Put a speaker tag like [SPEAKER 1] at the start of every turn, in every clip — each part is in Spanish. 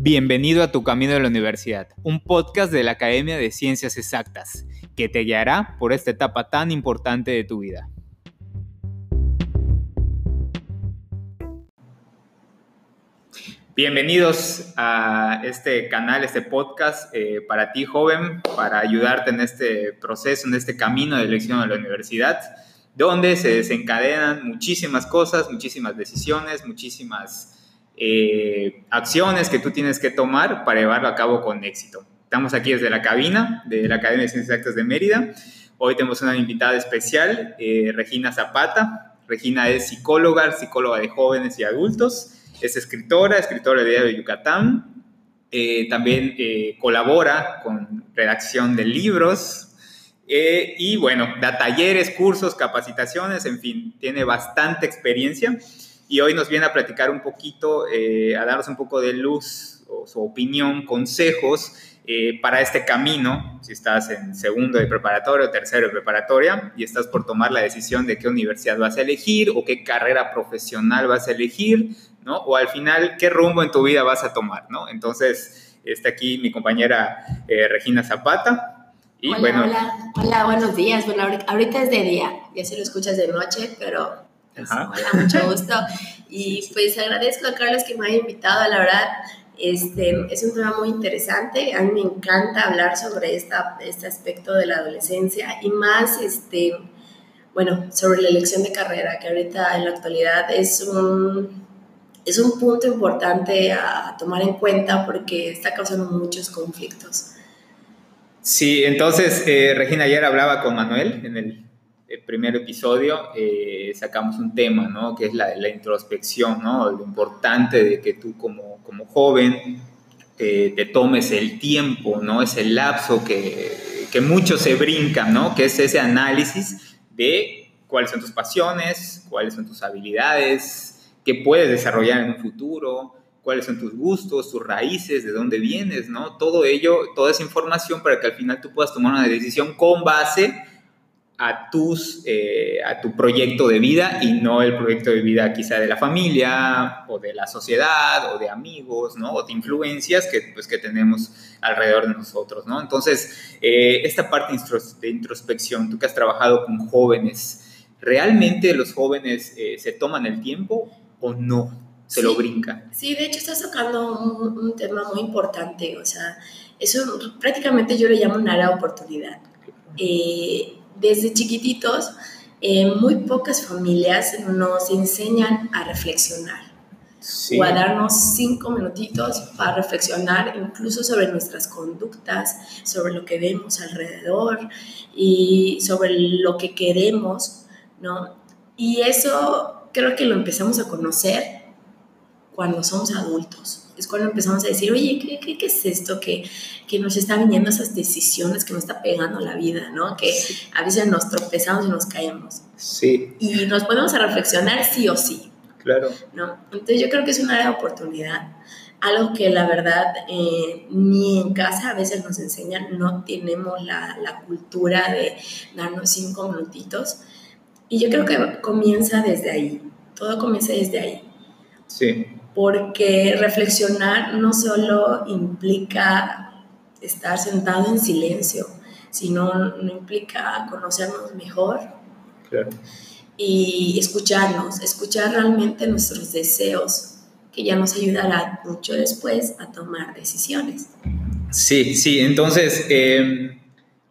[SPEAKER 1] Bienvenido a Tu Camino de la Universidad, un podcast de la Academia de Ciencias Exactas, que te guiará por esta etapa tan importante de tu vida. Bienvenidos a este canal, este podcast eh, para ti joven, para ayudarte en este proceso, en este camino de elección a la universidad, donde se desencadenan muchísimas cosas, muchísimas decisiones, muchísimas eh, acciones que tú tienes que tomar para llevarlo a cabo con éxito. Estamos aquí desde la cabina de la Academia de Ciencias Exactas de Mérida. Hoy tenemos una invitada especial, eh, Regina Zapata. Regina es psicóloga, psicóloga de jóvenes y adultos. Es escritora, escritora de Diario de Yucatán. Eh, también colabora con redacción de libros, y bueno, da talleres, cursos, capacitaciones, en fin, tiene bastante experiencia y hoy nos viene a platicar un poquito, eh, a darnos un poco de luz o su opinión, consejos eh, para este camino, si estás en segundo de preparatoria o tercero de preparatoria y estás por tomar la decisión de qué universidad vas a elegir o qué carrera profesional vas a elegir, ¿no? O al final, qué rumbo en tu vida vas a tomar, ¿no? Entonces, está aquí mi compañera eh, Regina Zapata.
[SPEAKER 2] Y hola, bueno, hola, hola, buenos días. Bueno, ahorita es de día, ya se lo escuchas de noche, pero Hola, mucho gusto. Y pues agradezco a Carlos que me haya invitado, la verdad. Este, es un tema muy interesante, a mí me encanta hablar sobre esta, este aspecto de la adolescencia y más, este, bueno, sobre la elección de carrera, que ahorita en la actualidad es un, es un punto importante a tomar en cuenta porque está causando muchos conflictos.
[SPEAKER 1] Sí, entonces eh, Regina ayer hablaba con Manuel en el el primer episodio eh, sacamos un tema, ¿no? Que es la, la introspección, ¿no? Lo importante de que tú como, como joven eh, te tomes el tiempo, ¿no? Ese lapso que, que muchos se brincan, ¿no? Que es ese análisis de cuáles son tus pasiones, cuáles son tus habilidades, qué puedes desarrollar en un futuro, cuáles son tus gustos, tus raíces, de dónde vienes, ¿no? Todo ello, toda esa información para que al final tú puedas tomar una decisión con base a, tus, eh, a tu proyecto de vida y no el proyecto de vida quizá de la familia o de la sociedad o de amigos, ¿no? O de influencias que, pues, que tenemos alrededor de nosotros, ¿no? Entonces, eh, esta parte de introspección, tú que has trabajado con jóvenes, ¿realmente los jóvenes eh, se toman el tiempo o no? Se lo brincan.
[SPEAKER 2] Sí, de hecho estás tocando un, tema muy importante, o sea, eso prácticamente yo le llamo un área de oportunidad. Eh, desde chiquititos, eh, muy pocas familias nos enseñan a reflexionar o a darnos cinco minutitos para reflexionar incluso sobre nuestras conductas, sobre lo que vemos alrededor y sobre lo que queremos, ¿no? Y eso creo que lo empezamos a conocer cuando somos adultos es cuando empezamos a decir, oye, ¿qué, qué, es esto que, que, nos está viniendo esas decisiones que nos está pegando la vida, ¿no? Que a veces nos tropezamos y nos caemos.
[SPEAKER 1] Sí.
[SPEAKER 2] Y nos podemos a reflexionar sí o sí.
[SPEAKER 1] Claro.
[SPEAKER 2] ¿no? Entonces yo creo que es una de oportunidad, algo que la verdad eh, ni en casa a veces nos enseñan, no tenemos la, la cultura de darnos cinco minutitos. Y yo creo que comienza desde ahí, todo comienza desde ahí.
[SPEAKER 1] Sí
[SPEAKER 2] porque reflexionar no solo implica estar sentado en silencio, sino no implica conocernos mejor y escucharnos, escuchar realmente nuestros deseos, que ya nos ayudará mucho después a tomar decisiones.
[SPEAKER 1] Sí, sí, entonces... Eh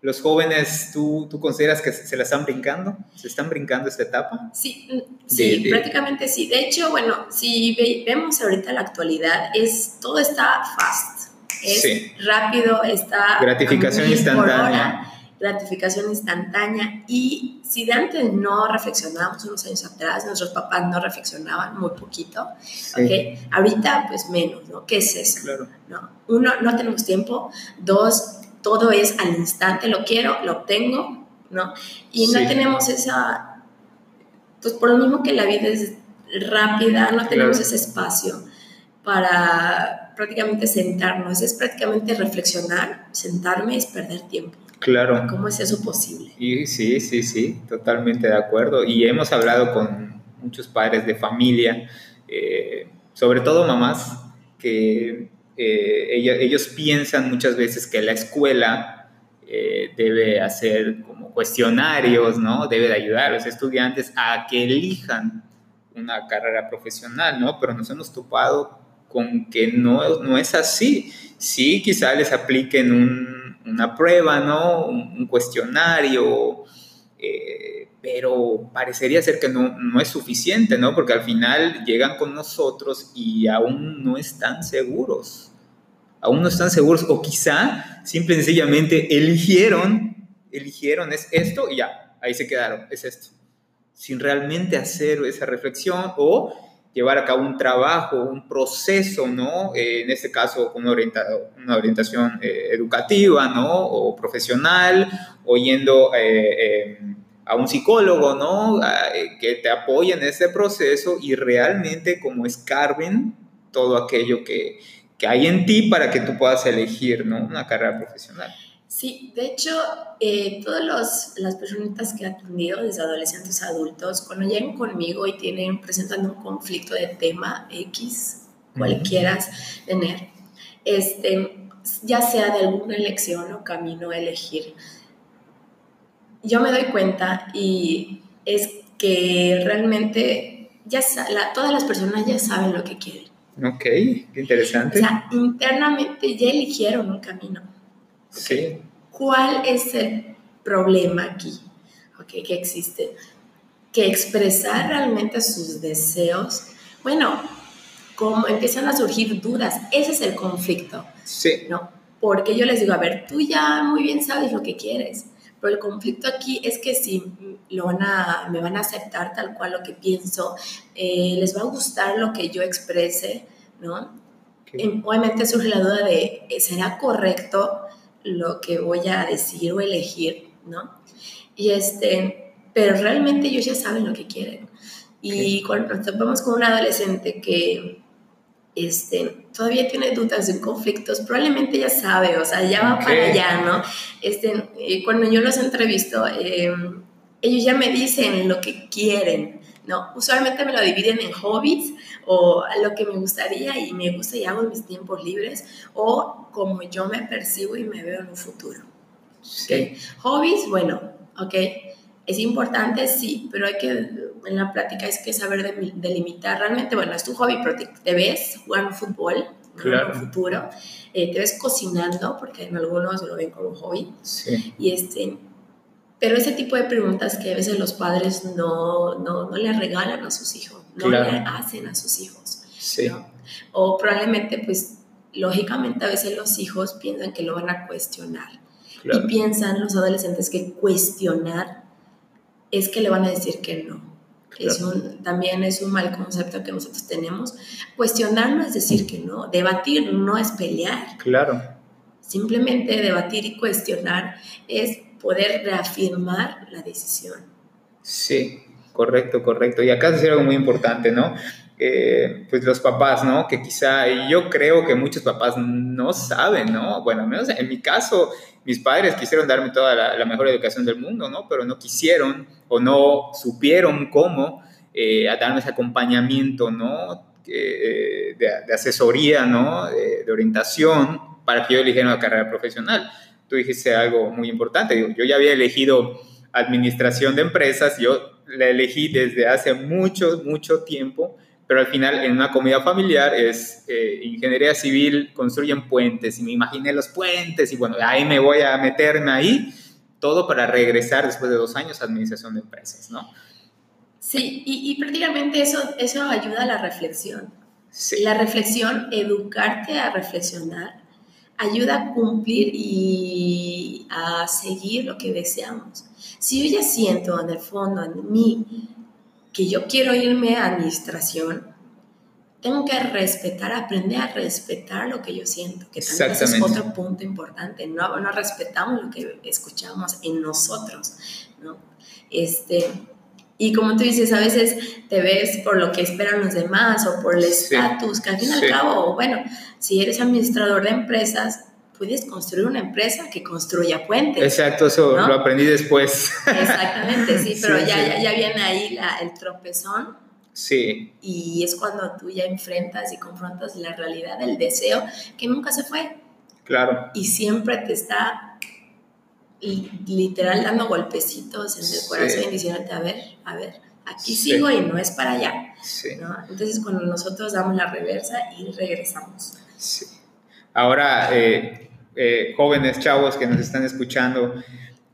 [SPEAKER 1] los jóvenes, ¿tú, ¿tú, consideras que se la están brincando? ¿Se están brincando esta etapa?
[SPEAKER 2] Sí, mm, sí prácticamente sí. De hecho, bueno, si vemos ahorita la actualidad, es, todo está fast, es rápido, está...
[SPEAKER 1] Gratificación instantánea.
[SPEAKER 2] gratificación instantánea. Y si de antes no reflexionábamos unos años atrás, nuestros papás no reflexionaban muy poquito, ¿okay? ahorita pues menos, ¿no? ¿Qué es eso?
[SPEAKER 1] Claro.
[SPEAKER 2] ¿No? Uno, no tenemos tiempo. Dos, todo es al instante, lo quiero, lo obtengo, ¿no? Y no tenemos esa, pues por lo mismo que la vida es rápida, no tenemos ese espacio para prácticamente sentarnos, es prácticamente reflexionar, sentarme es perder tiempo.
[SPEAKER 1] Claro.
[SPEAKER 2] ¿Cómo es eso posible?
[SPEAKER 1] Y, sí, sí, sí, totalmente de acuerdo. Y hemos hablado con muchos padres de familia, eh, sobre todo mamás, que eh, ellos, piensan muchas veces que la escuela eh, debe hacer como cuestionarios, ¿no? Debe de ayudar a los estudiantes a que elijan una carrera profesional, ¿no? Pero nos hemos topado con que no, no es así. Sí, quizá les apliquen una prueba, ¿no? Un, cuestionario, eh, pero parecería ser que no, no, es suficiente, ¿no? Porque al final llegan con nosotros y aún no están seguros. Aún no están seguros o quizá simple y sencillamente eligieron, eligieron es esto y ya, ahí se quedaron, es esto. Sin realmente hacer esa reflexión o llevar a cabo un trabajo, un proceso, ¿no? Eh, en este caso, una, una orientación eh, educativa, ¿no? O profesional, o yendo eh, a un psicólogo, ¿no? que te apoye en ese proceso y realmente como escarben todo aquello que, que hay en ti para que tú puedas elegir, ¿no? Una carrera profesional.
[SPEAKER 2] Sí, de hecho, eh, todas las personitas que he atendido, desde adolescentes a adultos, cuando llegan conmigo y tienen, presentando un conflicto de tema X, cualquiera tener, este, ya sea de alguna elección o camino a elegir, yo me doy cuenta y es que realmente ya todas las personas ya saben lo que quieren.
[SPEAKER 1] Ok, qué interesante.
[SPEAKER 2] O sea, internamente ya eligieron un camino.
[SPEAKER 1] Sí.
[SPEAKER 2] ¿Cuál es el problema aquí? Okay, que existe. Que expresar realmente sus deseos, bueno, como empiezan a surgir dudas, ese es el conflicto.
[SPEAKER 1] Sí.
[SPEAKER 2] ¿No? Porque yo les digo, a ver, tú ya muy bien sabes lo que quieres, pero el conflicto aquí es que si lo van a, me van a aceptar tal cual lo que pienso, eh, les va a gustar lo que yo exprese, ¿no? Obviamente surge la duda de, ¿será correcto lo que voy a decir o elegir, ¿no? Y este, pero realmente ellos ya saben lo que quieren. Y cuando nos topamos con un adolescente que este, todavía tiene dudas de conflictos, probablemente ya sabe, o sea, ya va para allá, ¿no? Este, eh, cuando yo los entrevisto, em, ellos ya me dicen lo que quieren, ¿no? Usualmente me lo dividen en hobbies o lo que me gustaría y me gusta y hago en mis tiempos libres o como yo me percibo y me veo en un futuro.
[SPEAKER 1] Sí.
[SPEAKER 2] Hobbies, bueno, ok, es importante, sí, pero hay que, en la práctica hay que saber delimitar realmente, bueno, es tu hobby, pero te, ves jugando fútbol
[SPEAKER 1] claro.
[SPEAKER 2] en futuro, eh, te ves cocinando, porque en algunos lo ven como hobby,
[SPEAKER 1] sí.
[SPEAKER 2] y este, pero ese tipo de preguntas que a veces los padres no, no, no le regalan a sus hijos, no le hacen a sus hijos.
[SPEAKER 1] Sí.
[SPEAKER 2] O probablemente, pues, lógicamente a veces los hijos piensan que lo van a cuestionar. Y piensan los adolescentes que cuestionar es que le van a decir que no. Es un, también es un mal concepto que nosotros tenemos. Cuestionar no es decir que no, debatir no es pelear.
[SPEAKER 1] Claro.
[SPEAKER 2] Simplemente debatir y cuestionar es poder reafirmar la decisión.
[SPEAKER 1] Sí, correcto, correcto. Y acá se algo muy importante, ¿no? Eh, pues los papás, ¿no? Que quizá, y yo creo que muchos papás no saben, ¿no? Bueno, al menos en mi caso, mis padres quisieron darme toda la, mejor educación del mundo, ¿no? Pero no quisieron o no supieron cómo eh, darme ese acompañamiento, ¿no? Eh, de, asesoría, ¿no? De, de, orientación para que yo eligiera una carrera profesional tú dijiste algo muy importante. Yo ya había elegido administración de empresas, yo la elegí desde hace mucho, mucho tiempo, pero al final en una comida familiar es eh, ingeniería civil, construyen puentes y me imaginé los puentes y bueno, ahí me voy a meterme ahí, todo para regresar después de dos años a administración de empresas, ¿no?
[SPEAKER 2] Sí, y, y prácticamente eso, eso ayuda a la reflexión.
[SPEAKER 1] Sí.
[SPEAKER 2] La reflexión, educarte a reflexionar, ayuda a cumplir y a seguir lo que deseamos. Si yo ya siento en el fondo, en mí, que yo quiero irme a administración, tengo que respetar, aprender a respetar lo que yo siento, que también es otro punto importante. No, no respetamos lo que escuchamos en nosotros, ¿no? Este, y como tú dices, a veces te ves por lo que esperan los demás o por el estatus, que al fin y al cabo, bueno, si eres administrador de empresas, puedes construir una empresa que construya puentes.
[SPEAKER 1] Exacto, eso lo aprendí después.
[SPEAKER 2] Exactamente, sí, pero ya, ya, viene ahí el tropezón.
[SPEAKER 1] Sí.
[SPEAKER 2] Y es cuando tú ya enfrentas y confrontas la realidad del deseo que nunca se fue.
[SPEAKER 1] Claro.
[SPEAKER 2] Y siempre te está literal dando golpecitos en el corazón y diciéndote, a ver, a ver, aquí sigo y no es para allá. Sí. Entonces cuando nosotros damos la reversa y regresamos.
[SPEAKER 1] Sí. Ahora, eh, eh, jóvenes chavos que nos están escuchando,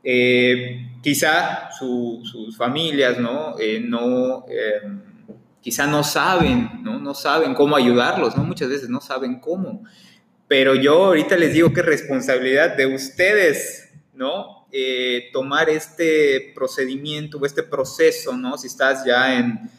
[SPEAKER 1] eh, quizá sus familias, ¿no? no quizá no saben, ¿no? No saben cómo ayudarlos, ¿no? Muchas veces no saben cómo. Pero yo ahorita les digo que es responsabilidad de ustedes, ¿no? Eh, tomar este procedimiento o este proceso, ¿no? Si estás ya en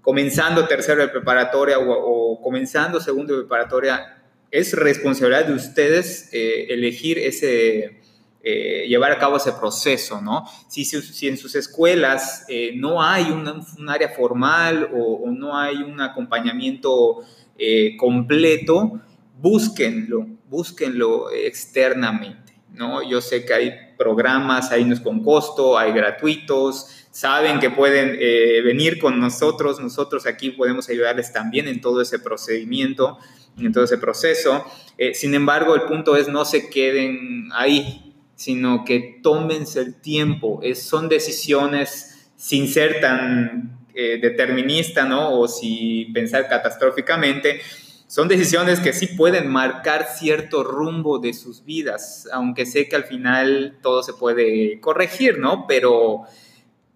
[SPEAKER 1] comenzando tercero de preparatoria o, comenzando segundo de preparatoria, es responsabilidad de ustedes eh, elegir ese, eh, llevar a cabo ese proceso, ¿no? Si, en sus escuelas eh, no hay un área formal o, no hay un acompañamiento eh, completo, búsquenlo, búsquenlo externamente, ¿no? Yo sé que hay programas, hay unos con costo, hay gratuitos, saben que pueden venir con nosotros, nosotros aquí podemos ayudarles también en todo ese procedimiento, en todo ese proceso. sin embargo, el punto es no se queden ahí, sino que tómense el tiempo. Es, son decisiones sin ser tan eh, determinista, ¿no? O si pensar catastróficamente, son decisiones que sí pueden marcar cierto rumbo de sus vidas, aunque sé que al final todo se puede corregir, ¿no? Pero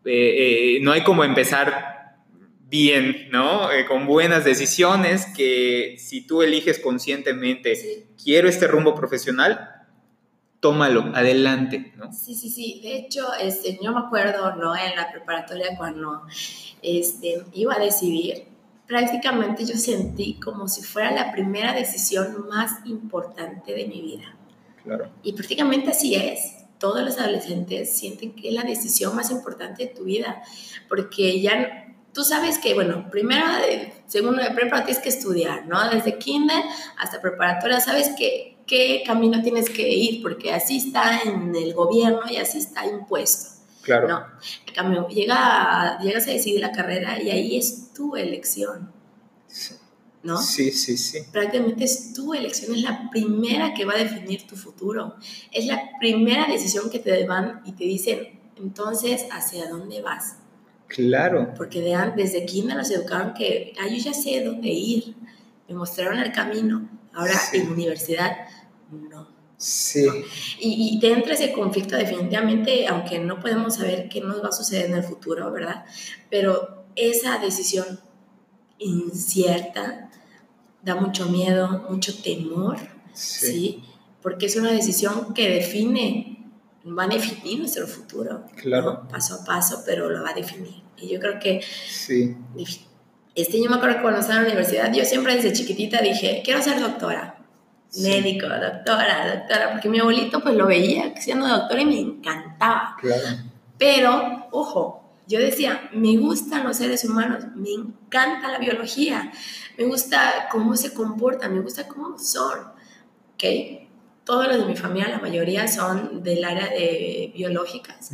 [SPEAKER 1] eh, eh, no hay como empezar bien, ¿no? con buenas decisiones que si tú eliges conscientemente, quiero este rumbo profesional, tómalo, adelante, ¿no?
[SPEAKER 2] Sí, sí, sí. De hecho, este, yo me acuerdo, ¿no? En la preparatoria cuando este, iba a decidir, prácticamente yo sentí como si fuera la primera decisión más importante de mi vida.
[SPEAKER 1] Claro.
[SPEAKER 2] Y prácticamente así es. Todos los adolescentes sienten que es la decisión más importante de tu vida, porque ya tú sabes que, bueno, primero, segundo de prepa tienes que estudiar, ¿no? Desde kinder hasta preparatoria, sabes que qué camino tienes que ir, porque así está en el gobierno y así está impuesto.
[SPEAKER 1] Claro.
[SPEAKER 2] No, en cambio, llega, llegas a decidir la carrera y ahí es tu elección.
[SPEAKER 1] Sí.
[SPEAKER 2] ¿No?
[SPEAKER 1] Sí, sí, sí.
[SPEAKER 2] Prácticamente es tu elección, es la primera que va a definir tu futuro. Es la primera decisión que te van y te dicen, entonces, ¿hacia dónde vas?
[SPEAKER 1] Claro.
[SPEAKER 2] Porque de, desde kinder nos educaron que, ah, yo ya sé dónde ir, me mostraron el camino. Ahora en en universidad no.
[SPEAKER 1] Sí.
[SPEAKER 2] Y, te entra ese conflicto definitivamente, aunque no podemos saber qué nos va a suceder en el futuro, ¿verdad? Pero esa decisión incierta da mucho miedo, mucho temor, ¿sí? Porque es una decisión que define, va a definir nuestro futuro.
[SPEAKER 1] Claro.
[SPEAKER 2] Paso a paso, pero lo va a definir. Y yo creo que...
[SPEAKER 1] Sí.
[SPEAKER 2] Este, yo me acuerdo que cuando estaba en la universidad, yo siempre desde chiquitita dije, quiero ser doctora médico, doctora, doctora, porque mi abuelito pues lo veía siendo doctor y me encantaba.
[SPEAKER 1] Claro.
[SPEAKER 2] Pero, ojo, yo decía, me gustan los seres humanos, me encanta la biología, me gusta cómo se comportan, me gusta cómo son, ¿ok? Todos los de mi familia, la mayoría son del área de biológicas.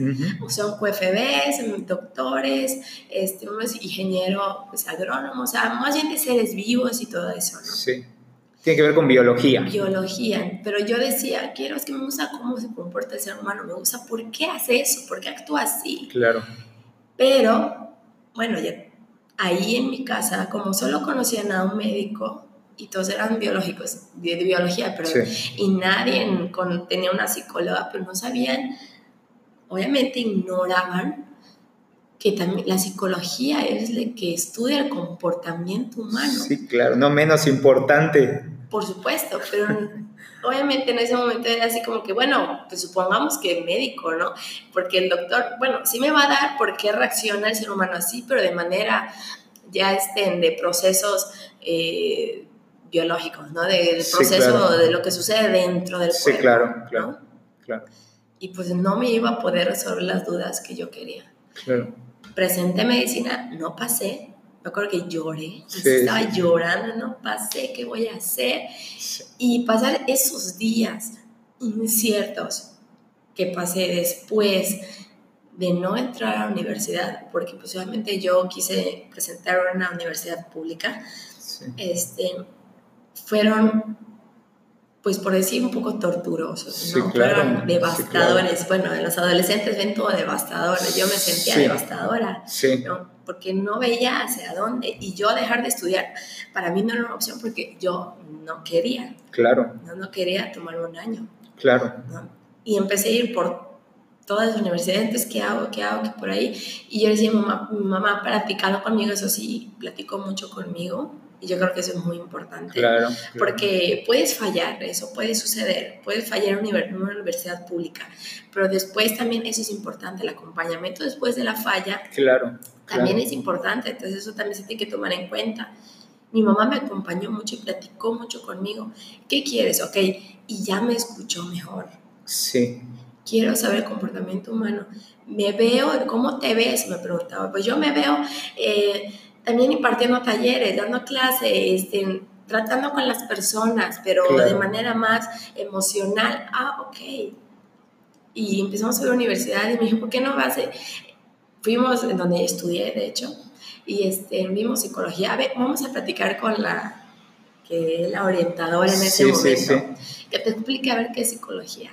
[SPEAKER 2] Son QFBs, doctores, este, unos ingenieros, pues agrónomos, o sea, más bien de seres vivos y todo eso, ¿no?
[SPEAKER 1] Sí. Tiene que ver con biología.
[SPEAKER 2] Biología, pero yo decía, quiero, es que me gusta cómo se comporta el ser humano, me gusta por qué hace eso, por qué actúa así.
[SPEAKER 1] Claro.
[SPEAKER 2] Pero, bueno, ya ahí en mi casa, como solo conocían a un médico y todos eran biológicos, de, biología, pero y nadie con, tenía una psicóloga, pero no sabían, obviamente ignoraban que también la psicología es la que estudia el comportamiento humano.
[SPEAKER 1] Sí, claro, no menos importante
[SPEAKER 2] por supuesto, pero obviamente en ese momento era así como que, bueno, pues supongamos que médico, ¿no? Porque el doctor, bueno, sí me va a dar por qué reacciona el ser humano así, pero de manera ya estén de procesos eh, biológicos, ¿no? Del proceso de lo que sucede dentro del cuerpo.
[SPEAKER 1] Sí, claro, claro, claro.
[SPEAKER 2] Y pues no me iba a poder resolver las dudas que yo quería.
[SPEAKER 1] Claro.
[SPEAKER 2] Presenté medicina, no pasé, me acuerdo que lloré, estaba llorando, no pasé, ¿qué voy a hacer? Y pasar esos días inciertos que pasé después de no entrar a la universidad, porque posiblemente pues, yo quise presentar una universidad pública, este, fueron pues por decir un poco torturosos, ¿no? Fueron devastadores. Bueno, los adolescentes ven todo devastador. Yo me sentía devastadora, ¿no? Porque no veía hacia dónde. Y yo dejar de estudiar, para mí no era una opción porque yo no quería.
[SPEAKER 1] Claro.
[SPEAKER 2] No, no quería tomar un año.
[SPEAKER 1] Claro.
[SPEAKER 2] Y empecé a ir por todas las universidades, ¿qué hago? ¿Qué hago? ¿Qué por ahí? Y yo decía, mamá, mi mamá platicando conmigo, eso sí, platicó mucho conmigo y yo creo que eso es muy importante.
[SPEAKER 1] Claro,
[SPEAKER 2] Porque puedes fallar, eso puede suceder, puedes fallar en una universidad pública, pero después también eso es importante, el acompañamiento después de la falla.
[SPEAKER 1] Claro.
[SPEAKER 2] También es importante, entonces eso también se tiene que tomar en cuenta. Mi mamá me acompañó mucho y platicó mucho conmigo. ¿Qué quieres? Ok, y ya me escuchó mejor.
[SPEAKER 1] Sí.
[SPEAKER 2] Quiero saber el comportamiento humano. Me veo, ¿cómo te ves? Me preguntaba. Pues yo me veo eh, también impartiendo talleres, dando clases, este, tratando con las personas, pero de manera más emocional. Ah, ok. Y empezamos a la universidad y me dijo, ¿por qué no vas? Fuimos en donde estudié, de hecho, y este, vimos psicología. A ver, vamos a platicar con la que es la orientadora en ese momento, que te explique a ver qué es psicología.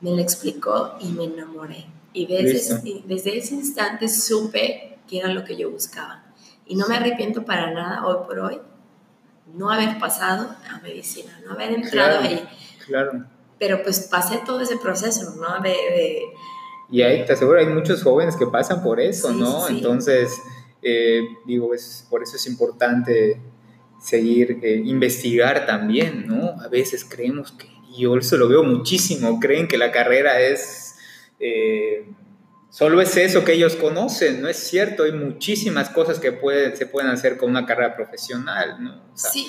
[SPEAKER 2] Me lo explicó y me enamoré. Y desde, desde ese instante supe que era lo que yo buscaba. Y no me arrepiento para nada hoy por hoy no haber pasado a medicina, no haber entrado ahí.
[SPEAKER 1] Claro.
[SPEAKER 2] Pero pues pasé todo ese proceso, ¿no? De,
[SPEAKER 1] Y ahí te aseguro, hay muchos jóvenes que pasan por eso, ¿no? Entonces, eh, digo, es, por eso es importante seguir, eh, investigar también, ¿no? A veces creemos que, y yo eso lo veo muchísimo, creen que la carrera es... Eh, solo es eso que ellos conocen, no es cierto, hay muchísimas cosas que pueden, se pueden hacer con una carrera profesional, ¿no?
[SPEAKER 2] sí.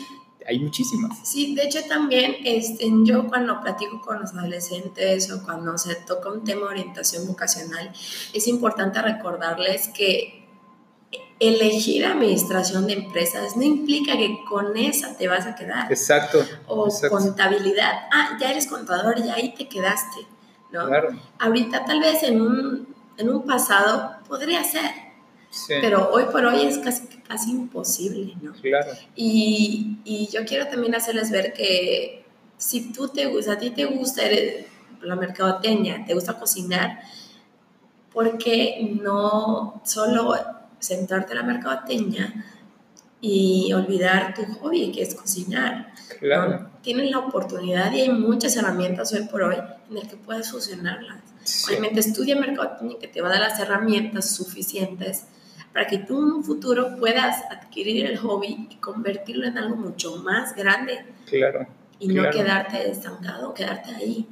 [SPEAKER 1] Hay muchísimas.
[SPEAKER 2] Sí, de hecho también este, yo cuando platico con los adolescentes o cuando se toca un tema de orientación vocacional, es importante recordarles que elegir administración de empresas no implica que con esa te vas a quedar.
[SPEAKER 1] Exacto.
[SPEAKER 2] O contabilidad. Ah, ya eres contador y ahí te quedaste. ¿no?
[SPEAKER 1] Claro.
[SPEAKER 2] Ahorita tal vez en un en un pasado podría ser, pero hoy por hoy es casi, casi imposible, ¿no?
[SPEAKER 1] Claro.
[SPEAKER 2] Y, y, yo quiero también hacerles ver que si tú te gusta, a ti te gusta la mercadoteña, te gusta cocinar, ¿por qué no solo sentarte en la mercadoteña y olvidar tu hobby, que es cocinar?
[SPEAKER 1] Claro.
[SPEAKER 2] Tienes la oportunidad y hay muchas herramientas hoy por hoy en las que puedes fusionarlas. Obviamente estudia mercadotecnia que te va a dar las herramientas suficientes para que tú en un futuro puedas adquirir el hobby y convertirlo en algo mucho más grande.
[SPEAKER 1] Claro.
[SPEAKER 2] Y no quedarte estancado, quedarte ahí.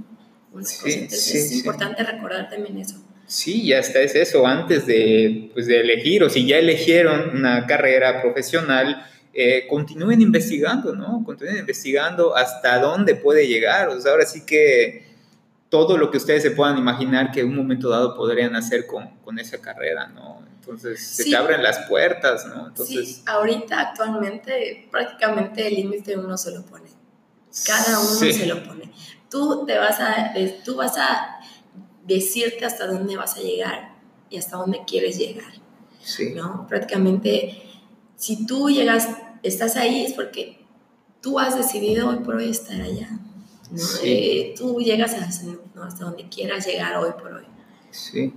[SPEAKER 2] Sí, es importante recordar también eso.
[SPEAKER 1] Sí, ya está, es eso, antes de, pues, de elegir, o si ya eligieron una carrera profesional, eh, continúen investigando, ¿no? Continúen investigando hasta dónde puede llegar. O sea, ahora sí que todo lo que ustedes se puedan imaginar que en un momento dado podrían hacer con, con esa carrera, ¿no? Entonces, se te abren las puertas, ¿no? Entonces,
[SPEAKER 2] sí, ahorita actualmente prácticamente el límite uno se lo pone. Cada uno se lo pone. Tú, te vas a, tú vas a decirte hasta dónde vas a llegar y hasta dónde quieres llegar.
[SPEAKER 1] Sí.
[SPEAKER 2] ¿no? Prácticamente, si tú llegas, estás ahí es porque tú has decidido hoy por hoy estar allá. Eh, tú llegas hasta donde quieras llegar hoy por hoy.
[SPEAKER 1] Sí,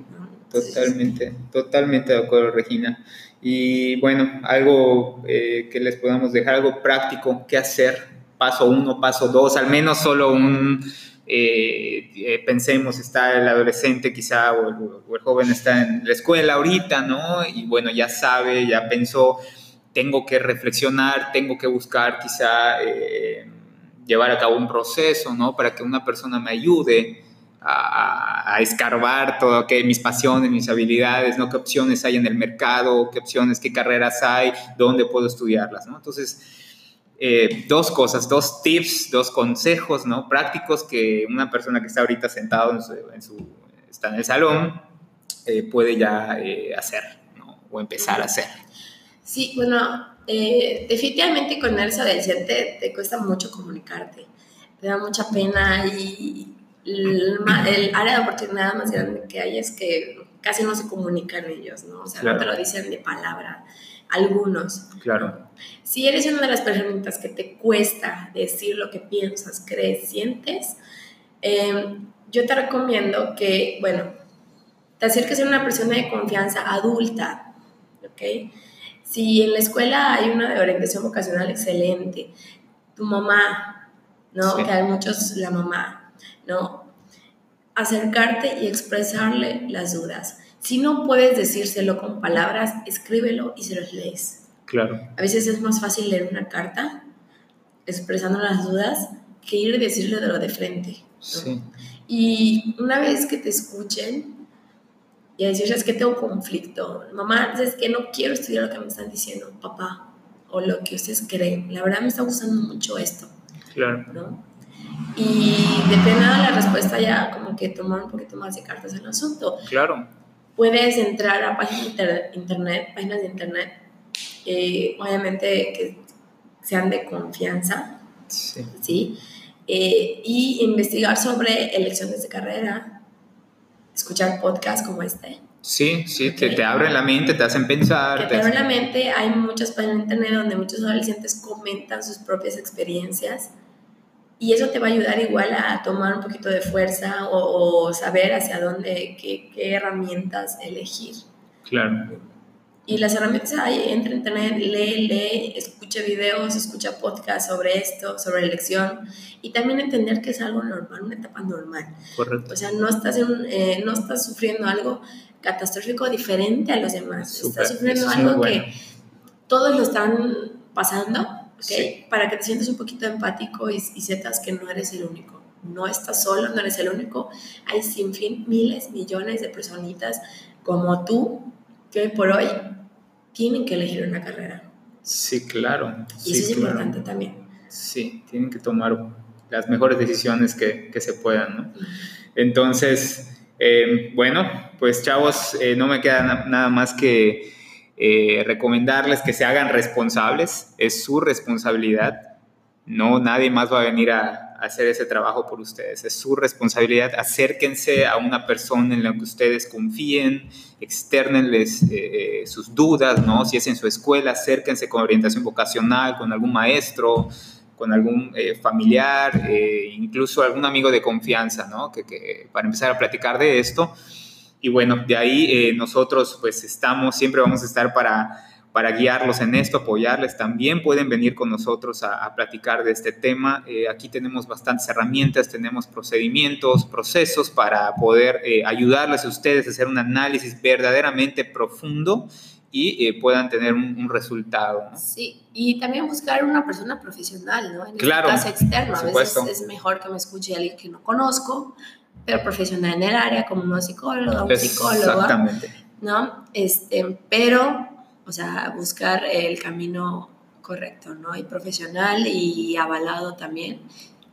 [SPEAKER 1] totalmente, totalmente de acuerdo, Regina. Y bueno, algo eh, que les podamos dejar, algo práctico, qué hacer, paso uno, paso dos, al menos solo un, eh, pensemos, está el adolescente quizá o el, joven está en la escuela ahorita, ¿no? Y bueno, ya sabe, ya pensó, tengo que reflexionar, tengo que buscar quizá llevar a cabo un proceso, ¿no? Para que una persona me ayude a, escarbar todo, que mis pasiones, mis habilidades, ¿no? ¿Qué opciones hay en el mercado? ¿Qué opciones, qué carreras hay? ¿Dónde puedo estudiarlas, ¿no? Entonces, eh, dos cosas, dos tips, dos consejos, ¿no? Prácticos que una persona que está ahorita sentado en su, está en el salón eh, puede ya eh, hacer, ¿no? O empezar a hacer.
[SPEAKER 2] Sí, bueno, eh, definitivamente con el adolescente te cuesta mucho comunicarte, te da mucha pena y el, área de oportunidad más grande que hay es que casi no se comunican ellos, ¿no? O sea, no te lo dicen de palabra, algunos.
[SPEAKER 1] Claro.
[SPEAKER 2] Si eres una de las personitas que te cuesta decir lo que piensas, crees, sientes, em, yo te recomiendo que, bueno, te acerques a una persona de confianza adulta, ¿ok? Si en la escuela hay una de orientación vocacional excelente, tu mamá, ¿no? Que hay muchos, la mamá, ¿no? Acercarte y expresarle las dudas. Si no puedes decírselo con palabras, escríbelo y se los lees.
[SPEAKER 1] Claro.
[SPEAKER 2] A veces es más fácil leer una carta expresando las dudas que ir y decirle de lo de frente. Sí. Y una vez que te escuchen, y decirles que tengo conflicto. Mamá, es que no quiero estudiar lo que me están diciendo, papá, o lo que ustedes creen. La verdad me está gustando mucho esto.
[SPEAKER 1] Claro.
[SPEAKER 2] ¿no? Y depende de la respuesta ya como que tomar un poquito más de cartas en el asunto.
[SPEAKER 1] Claro.
[SPEAKER 2] Puedes entrar a páginas de internet, páginas de internet, eh, obviamente que sean de confianza,
[SPEAKER 1] sí.
[SPEAKER 2] ¿sí? Eh, y investigar sobre elecciones de carrera, escuchar podcasts como este.
[SPEAKER 1] Sí, sí, que te abren la mente, te hacen pensar.
[SPEAKER 2] Que te, abren la mente. Hay muchas páginas en internet donde muchos adolescentes comentan sus propias experiencias y eso te va a ayudar igual a tomar un poquito de fuerza o, saber hacia dónde, qué, qué, herramientas elegir.
[SPEAKER 1] Claro.
[SPEAKER 2] Y las herramientas hay, entra en internet, lee, lee, escucha videos, escucha podcasts sobre esto, sobre elección y también entender que es algo normal, una etapa normal.
[SPEAKER 1] Correcto.
[SPEAKER 2] O sea, no estás, en, eh, no estás sufriendo algo catastrófico diferente a los demás. Estás sufriendo algo que todos lo están pasando, ¿okay? Para que te sientas un poquito empático y, y sepas que no eres el único. No estás solo, no eres el único. Hay sin fin miles, millones de personitas como tú que hoy por hoy tienen que elegir una carrera.
[SPEAKER 1] Sí, claro.
[SPEAKER 2] Y eso es importante también.
[SPEAKER 1] Sí, tienen que tomar las mejores decisiones que, que se puedan, ¿no? Entonces, eh, bueno, pues chavos, eh, no me queda nada más que eh, recomendarles que se hagan responsables, es su responsabilidad, no nadie más va a venir a, hacer ese trabajo por ustedes. Es su responsabilidad. Acérquense a una persona en la que ustedes confíen, externenles eh, sus dudas, ¿no? Si es en su escuela, acérquense con orientación vocacional, con algún maestro, con algún eh, familiar, eh, incluso algún amigo de confianza, ¿no? Que, para empezar a platicar de esto. Y bueno, de ahí nosotros pues estamos, siempre vamos a estar para para guiarlos en esto, apoyarles. También pueden venir con nosotros a, platicar de este tema. Eh, aquí tenemos bastantes herramientas, tenemos procedimientos, procesos para poder eh, ayudarles a ustedes a hacer un análisis verdaderamente profundo y eh, puedan tener un, resultado.
[SPEAKER 2] Sí, y también buscar una persona profesional, ¿no? En
[SPEAKER 1] este claro,
[SPEAKER 2] caso externo. A veces es mejor que me escuche alguien que no conozco, pero profesional en el área, como una psicóloga, un psicólogo.
[SPEAKER 1] Exactamente.
[SPEAKER 2] ¿No? Este, pero o sea, buscar el camino correcto, ¿no? Y profesional y avalado también,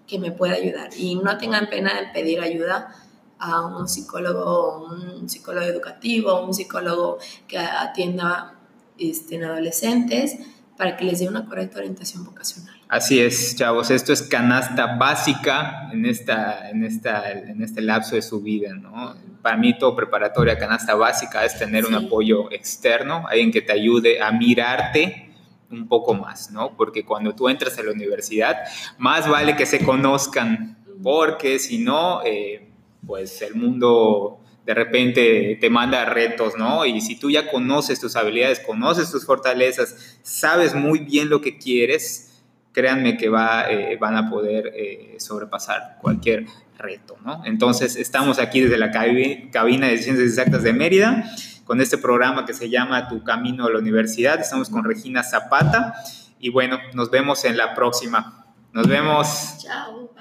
[SPEAKER 2] que me pueda ayudar. Y no tengan pena en pedir ayuda a un psicólogo, un psicólogo educativo, un psicólogo que atienda este, en adolescentes, para que les dé una correcta orientación vocacional.
[SPEAKER 1] Así es, chavos, esto es canasta básica en, esta, en, esta, en este lapso de su vida, ¿no? Para mí todo preparatoria, canasta básica es tener un apoyo externo, alguien que te ayude a mirarte un poco más, ¿no? Porque cuando tú entras a la universidad, más vale que se conozcan, porque si no, eh, pues el mundo de repente te manda retos, ¿no? Y si tú ya conoces tus habilidades, conoces tus fortalezas, sabes muy bien lo que quieres, créanme que va, eh, van a poder eh, sobrepasar cualquier reto, ¿no? Entonces, estamos aquí desde la cabina de Ciencias Exactas de Mérida con este programa que se llama Tu Camino a la Universidad. Estamos con Regina Zapata y bueno, nos vemos en la próxima. Nos vemos.
[SPEAKER 2] Chao.